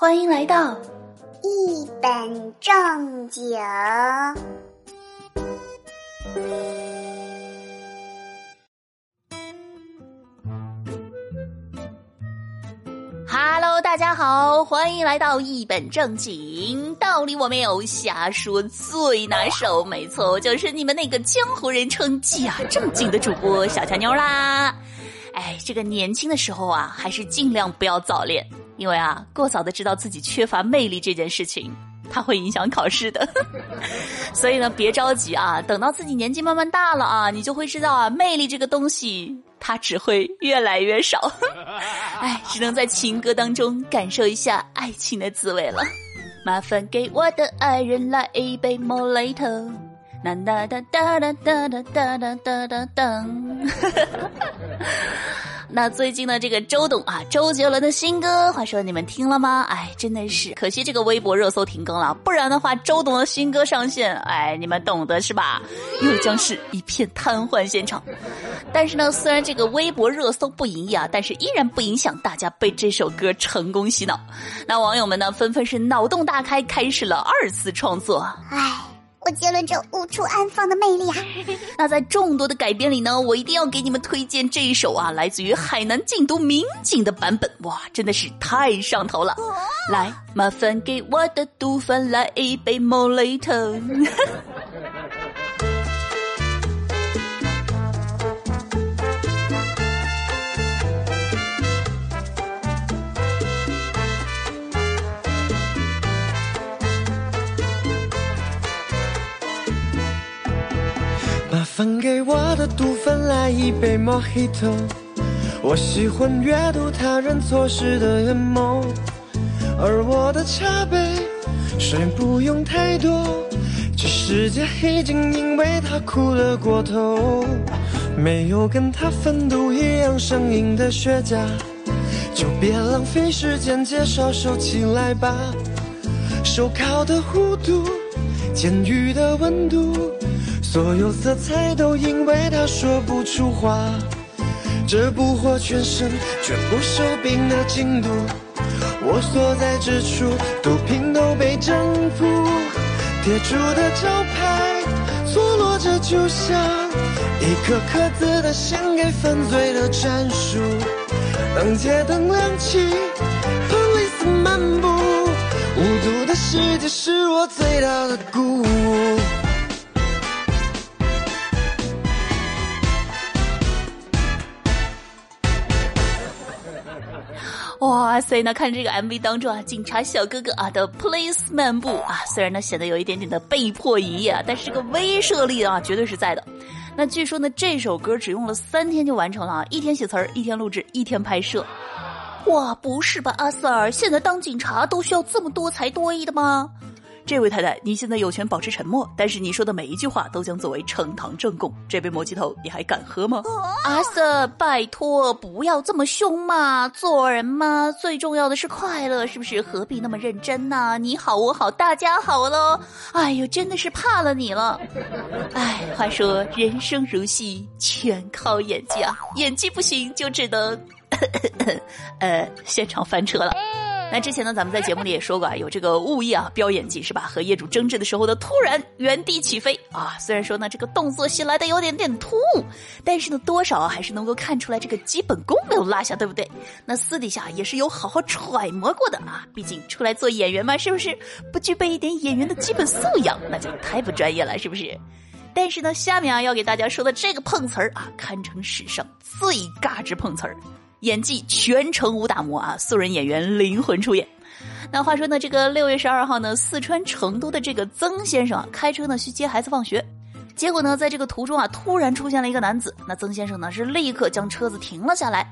欢迎来到一本正经。Hello，大家好，欢迎来到一本正经。道理我没有，瞎说最拿手。没错，就是你们那个江湖人称假正经的主播小强妞啦。哎，这个年轻的时候啊，还是尽量不要早恋，因为啊，过早的知道自己缺乏魅力这件事情，它会影响考试的。所以呢，别着急啊，等到自己年纪慢慢大了啊，你就会知道啊，魅力这个东西，它只会越来越少。哎，只能在情歌当中感受一下爱情的滋味了。麻烦给我的爱人来一杯莫雷特。哒哒哒哒哒哒哒哒哒哒哒。那最近的这个周董啊，周杰伦的新歌，话说你们听了吗？哎，真的是可惜这个微博热搜停更了，不然的话，周董的新歌上线，哎，你们懂得是吧？又将是一片瘫痪现场。但是呢，虽然这个微博热搜不营业啊，但是依然不影响大家被这首歌成功洗脑。那网友们呢，纷纷是脑洞大开，开始了二次创作。唉。我杰伦这无处安放的魅力啊！那在众多的改编里呢，我一定要给你们推荐这一首啊，来自于海南禁毒民警的版本，哇，真的是太上头了！来，麻烦给我的毒贩来一杯莫雷特。麻烦给我的毒贩来一杯莫吉托。我喜欢阅读他人错失的眼眸，而我的茶杯水不用太多。这世界已经因为他苦了过头，没有跟他分毒一样上瘾的雪茄，就别浪费时间介绍收起来吧。手铐的弧度，监狱的温度。所有色彩都因为他说不出话，这捕获全身全部手柄的精度，我所在之处毒品都被征服，贴出的招牌错落着就像一颗颗子的献给犯罪的战术。当街灯亮起，police 漫步，无毒的世界是我最大的鼓舞。哇塞！那看这个 MV 当中啊，警察小哥哥啊的 Police 漫步啊，虽然呢显得有一点点的被迫营业啊，但是这个威慑力啊绝对是在的。那据说呢，这首歌只用了三天就完成了啊，一天写词儿，一天录制，一天拍摄。哇，不是吧，阿 Sir？现在当警察都需要这么多才多艺的吗？这位太太，你现在有权保持沉默，但是你说的每一句话都将作为呈堂证供。这杯摩吉头你还敢喝吗？阿瑟拜托，不要这么凶嘛！做人嘛，最重要的是快乐，是不是？何必那么认真呢？你好，我好，大家好喽！哎呦，真的是怕了你了。哎，话说人生如戏，全靠演技啊！演技不行，就只能 呃现场翻车了。那之前呢，咱们在节目里也说过啊，有这个物业啊飙演技是吧？和业主争执的时候的突然原地起飞啊，虽然说呢这个动作戏来的有点点突兀，但是呢多少还是能够看出来这个基本功没有落下，对不对？那私底下也是有好好揣摩过的啊，毕竟出来做演员嘛，是不是？不具备一点演员的基本素养，那就太不专业了，是不是？但是呢，下面啊要给大家说的这个碰瓷儿啊，堪称史上最尬之碰瓷儿。演技全程无打磨啊！素人演员灵魂出演。那话说呢，这个六月十二号呢，四川成都的这个曾先生啊，开车呢去接孩子放学，结果呢，在这个途中啊，突然出现了一个男子。那曾先生呢是立刻将车子停了下来，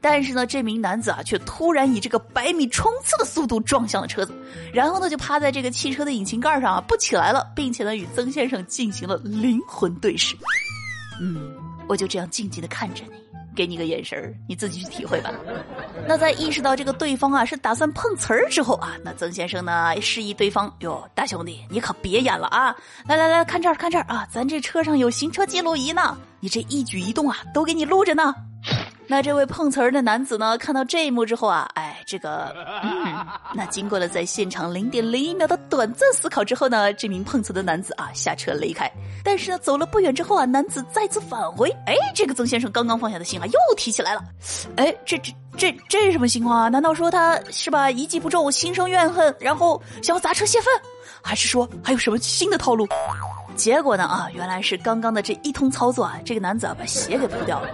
但是呢，这名男子啊却突然以这个百米冲刺的速度撞向了车子，然后呢就趴在这个汽车的引擎盖上啊不起来了，并且呢与曾先生进行了灵魂对视。嗯，我就这样静静的看着你。给你个眼神儿，你自己去体会吧。那在意识到这个对方啊是打算碰瓷儿之后啊，那曾先生呢示意对方哟，大兄弟，你可别演了啊！来来来看这儿看这儿啊，咱这车上有行车记录仪呢，你这一举一动啊都给你录着呢。那这位碰瓷儿的男子呢，看到这一幕之后啊，哎。这个，嗯，那经过了在现场零点零一秒的短暂思考之后呢，这名碰瓷的男子啊下车离开。但是呢，走了不远之后啊，男子再次返回，哎，这个曾先生刚刚放下的心啊又提起来了，哎，这这这这是什么情况啊？难道说他是吧一计不中，心生怨恨，然后想要砸车泄愤，还是说还有什么新的套路？结果呢啊，原来是刚刚的这一通操作啊，这个男子啊把鞋给扑掉了。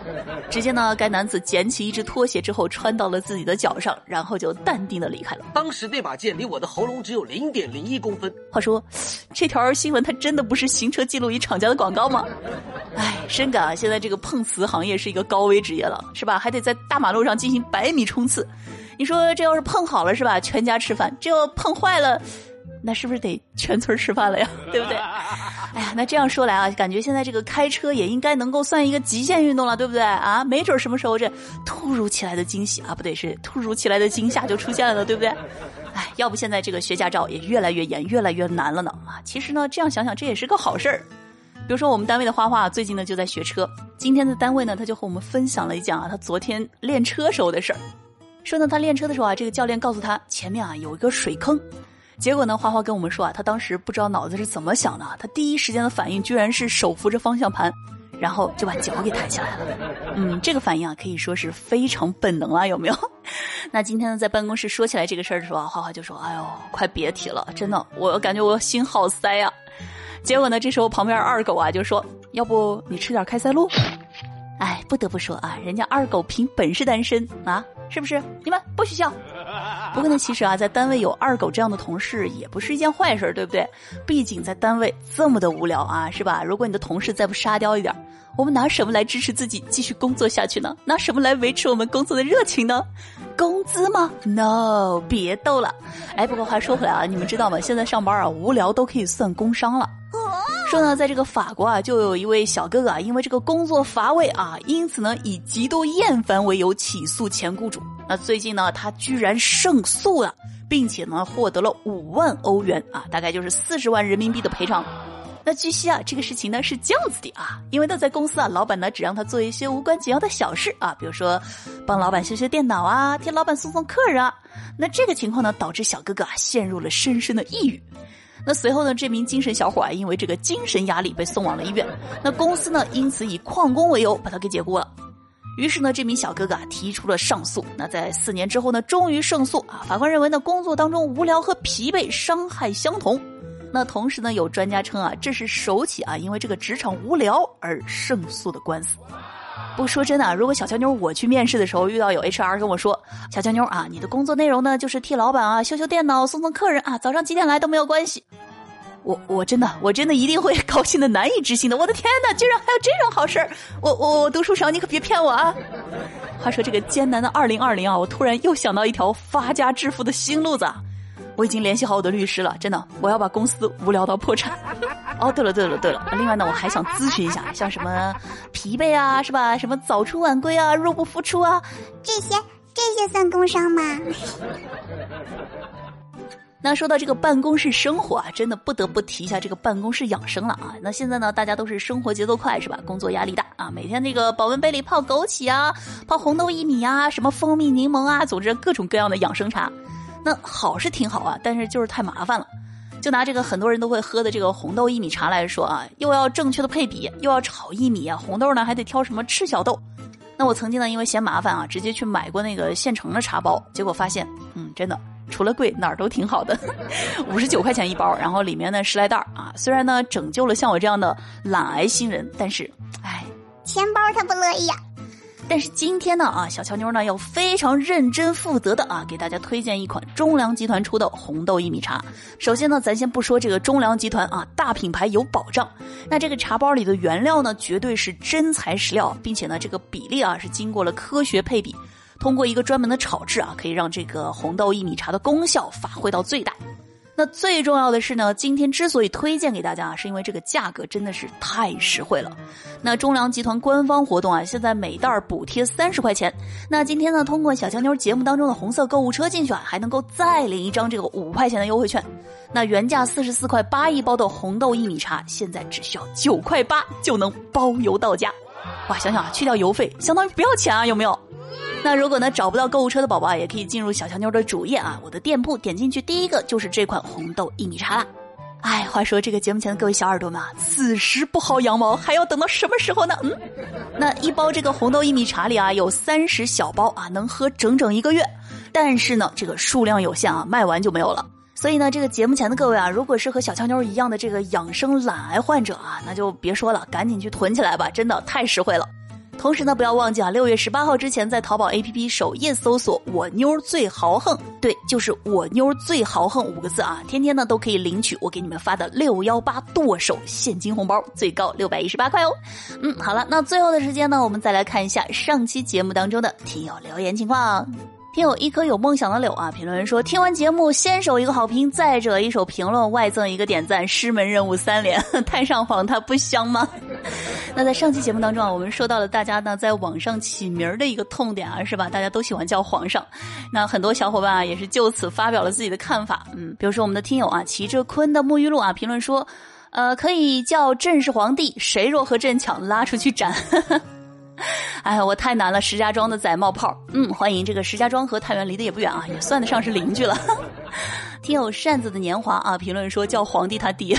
只见呢，该男子捡起一只拖鞋之后穿到了自己的脚上，然后就淡定的离开了。当时那把剑离我的喉咙只有零点零一公分。话说，这条新闻它真的不是行车记录仪厂家的广告吗？哎，深感啊，现在这个碰瓷行业是一个高危职业了，是吧？还得在大马路上进行百米冲刺。你说这要是碰好了是吧？全家吃饭；这要碰坏了。那是不是得全村吃饭了呀？对不对？哎呀，那这样说来啊，感觉现在这个开车也应该能够算一个极限运动了，对不对啊？没准什么时候这突如其来的惊喜啊，不对，是突如其来的惊吓就出现了呢，对不对？哎，要不现在这个学驾照也越来越严，越来越难了呢啊！其实呢，这样想想这也是个好事儿。比如说我们单位的花花最近呢就在学车，今天的单位呢他就和我们分享了一讲啊他昨天练车时候的事儿，说呢他练车的时候啊，这个教练告诉他前面啊有一个水坑。结果呢，花花跟我们说啊，他当时不知道脑子是怎么想的，他第一时间的反应居然是手扶着方向盘，然后就把脚给抬起来了。嗯，这个反应啊，可以说是非常本能啊，有没有？那今天呢，在办公室说起来这个事儿的时候啊，花花就说：“哎呦，快别提了，真的，我感觉我心好塞呀。”结果呢，这时候旁边二狗啊就说：“要不你吃点开塞露？” 哎，不得不说啊，人家二狗凭本事单身啊，是不是？你们不许笑。不过呢，其实啊，在单位有二狗这样的同事也不是一件坏事，对不对？毕竟在单位这么的无聊啊，是吧？如果你的同事再不沙雕一点，我们拿什么来支持自己继续工作下去呢？拿什么来维持我们工作的热情呢？工资吗？No，别逗了。哎，不过话说回来啊，你们知道吗？现在上班啊，无聊都可以算工伤了。说呢，在这个法国啊，就有一位小哥哥啊，因为这个工作乏味啊，因此呢，以极度厌烦为由起诉前雇主。那最近呢，他居然胜诉了，并且呢，获得了五万欧元啊，大概就是四十万人民币的赔偿。那据悉啊，这个事情呢是这样子的啊，因为呢，在公司啊，老板呢只让他做一些无关紧要的小事啊，比如说帮老板修修电脑啊，替老板送送客人啊。那这个情况呢，导致小哥哥啊陷入了深深的抑郁。那随后呢，这名精神小伙啊，因为这个精神压力被送往了医院。那公司呢，因此以旷工为由把他给解雇了。于是呢，这名小哥哥啊提出了上诉。那在四年之后呢，终于胜诉啊。法官认为呢，工作当中无聊和疲惫伤害相同。那同时呢，有专家称啊，这是首起啊因为这个职场无聊而胜诉的官司。不说真的，如果小乔妞我去面试的时候遇到有 HR 跟我说，小乔妞啊，你的工作内容呢就是替老板啊修修电脑、送送客人啊，早上几点来都没有关系。我我真的我真的一定会高兴的难以置信的。我的天哪，居然还有这种好事儿！我我我读书少，你可别骗我啊！话说这个艰难的二零二零啊，我突然又想到一条发家致富的新路子。我已经联系好我的律师了，真的，我要把公司无聊到破产。哦，对了对了对了，另外呢，我还想咨询一下，像什么疲惫啊，是吧？什么早出晚归啊，入不敷出啊，这些这些算工伤吗？那说到这个办公室生活啊，真的不得不提一下这个办公室养生了啊。那现在呢，大家都是生活节奏快，是吧？工作压力大啊，每天那个保温杯里泡枸杞啊，泡红豆薏米啊，什么蜂蜜柠檬啊，总之各种各样的养生茶。那好是挺好啊，但是就是太麻烦了。就拿这个很多人都会喝的这个红豆薏米茶来说啊，又要正确的配比，又要炒薏米啊，红豆呢还得挑什么赤小豆。那我曾经呢，因为嫌麻烦啊，直接去买过那个现成的茶包，结果发现，嗯，真的除了贵哪儿都挺好的，五十九块钱一包，然后里面呢十来袋啊。虽然呢拯救了像我这样的懒癌新人，但是，哎，钱包他不乐意呀。但是今天呢啊，小乔妞呢要非常认真负责的啊，给大家推荐一款中粮集团出的红豆薏米茶。首先呢，咱先不说这个中粮集团啊，大品牌有保障。那这个茶包里的原料呢，绝对是真材实料，并且呢，这个比例啊是经过了科学配比，通过一个专门的炒制啊，可以让这个红豆薏米茶的功效发挥到最大。那最重要的是呢，今天之所以推荐给大家啊，是因为这个价格真的是太实惠了。那中粮集团官方活动啊，现在每袋补贴三十块钱。那今天呢，通过小强妞节目当中的红色购物车进去啊，还能够再领一张这个五块钱的优惠券。那原价四十四块八一包的红豆薏米茶，现在只需要九块八就能包邮到家。哇，想想啊，去掉邮费，相当于不要钱啊，有没有？那如果呢找不到购物车的宝宝啊，也可以进入小乔妞的主页啊，我的店铺点进去，第一个就是这款红豆薏米茶啦。哎，话说这个节目前的各位小耳朵们啊，此时不薅羊毛还要等到什么时候呢？嗯，那一包这个红豆薏米茶里啊有三十小包啊，能喝整整一个月。但是呢，这个数量有限啊，卖完就没有了。所以呢，这个节目前的各位啊，如果是和小乔妞一样的这个养生懒癌患者啊，那就别说了，赶紧去囤起来吧，真的太实惠了。同时呢，不要忘记啊，六月十八号之前在淘宝 APP 首页搜索“我妞最豪横”，对，就是“我妞最豪横”五个字啊，天天呢都可以领取我给你们发的六幺八剁手现金红包，最高六百一十八块哦。嗯，好了，那最后的时间呢，我们再来看一下上期节目当中的听友留言情况。听友一颗有梦想的柳啊，评论人说听完节目先手一个好评，再者一首评论，外赠一个点赞，师门任务三连，太上皇它不香吗？那在上期节目当中啊，我们说到了大家呢在网上起名儿的一个痛点啊，是吧？大家都喜欢叫皇上，那很多小伙伴啊也是就此发表了自己的看法，嗯，比如说我们的听友啊，骑着鲲的沐浴露啊，评论说，呃，可以叫朕是皇帝，谁若和朕抢，拉出去斩。哎呀，我太难了！石家庄的仔冒泡，嗯，欢迎这个石家庄和太原离得也不远啊，也算得上是邻居了。听友扇子的年华啊，评论说叫皇帝他爹，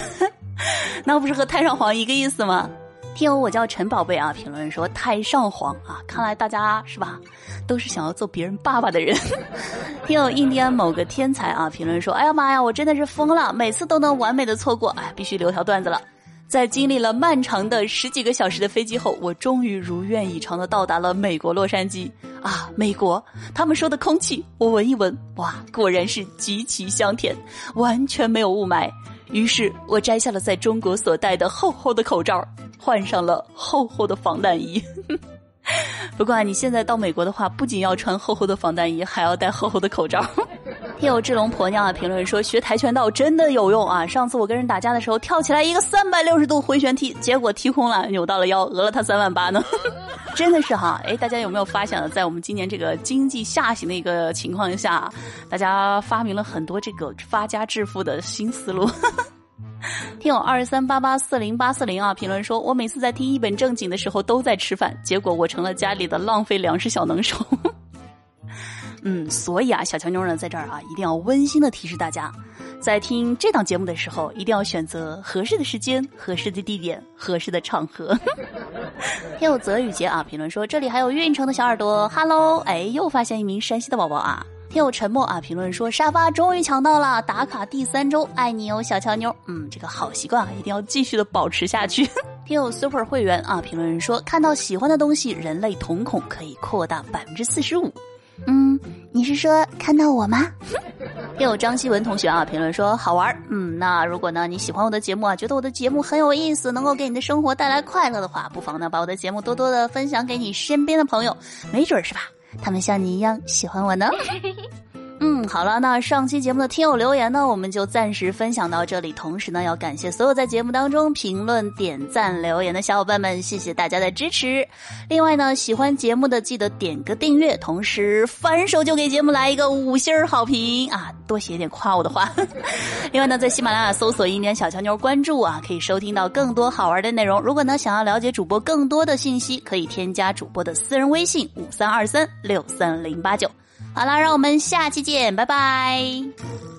那不是和太上皇一个意思吗？听友我叫陈宝贝啊，评论说太上皇啊，看来大家是吧，都是想要做别人爸爸的人。听友印第安某个天才啊，评论说，哎呀妈呀，我真的是疯了，每次都能完美的错过，哎，必须留条段子了。在经历了漫长的十几个小时的飞机后，我终于如愿以偿的到达了美国洛杉矶。啊，美国，他们说的空气，我闻一闻，哇，果然是极其香甜，完全没有雾霾。于是我摘下了在中国所戴的厚厚的口罩，换上了厚厚的防弹衣。不过啊，你现在到美国的话，不仅要穿厚厚的防弹衣，还要戴厚厚的口罩。听友志龙婆娘啊，评论说学跆拳道真的有用啊！上次我跟人打架的时候，跳起来一个三百六十度回旋踢，结果踢空了，扭到了腰，讹了他三万八呢。真的是哈，哎，大家有没有发现，在我们今年这个经济下行的一个情况下，大家发明了很多这个发家致富的新思路。听友二三八八四零八四零啊，评论说我每次在听一本正经的时候都在吃饭，结果我成了家里的浪费粮食小能手。嗯，所以啊，小乔妞呢，在这儿啊，一定要温馨的提示大家，在听这档节目的时候，一定要选择合适的时间、合适的地点、合适的场合。听友泽雨杰啊，评论说这里还有运城的小耳朵，Hello，哎，又发现一名山西的宝宝啊。听友沉默啊，评论说沙发终于抢到了，打卡第三周，爱你哦，小乔妞。嗯，这个好习惯啊，一定要继续的保持下去。听友 super 会员啊，评论说看到喜欢的东西，人类瞳孔可以扩大百分之四十五。嗯，你是说看到我吗？又有张希文同学啊，评论说好玩嗯，那如果呢你喜欢我的节目啊，觉得我的节目很有意思，能够给你的生活带来快乐的话，不妨呢把我的节目多多的分享给你身边的朋友，没准是吧？他们像你一样喜欢我呢。嗯，好了，那上期节目的听友留言呢，我们就暂时分享到这里。同时呢，要感谢所有在节目当中评论、点赞、留言的小伙伴们，谢谢大家的支持。另外呢，喜欢节目的记得点个订阅，同时反手就给节目来一个五星好评啊，多写点夸我的话。另外呢，在喜马拉雅搜索“一年小乔妞”，关注啊，可以收听到更多好玩的内容。如果呢，想要了解主播更多的信息，可以添加主播的私人微信：五三二三六三零八九。好了，让我们下期见，拜拜。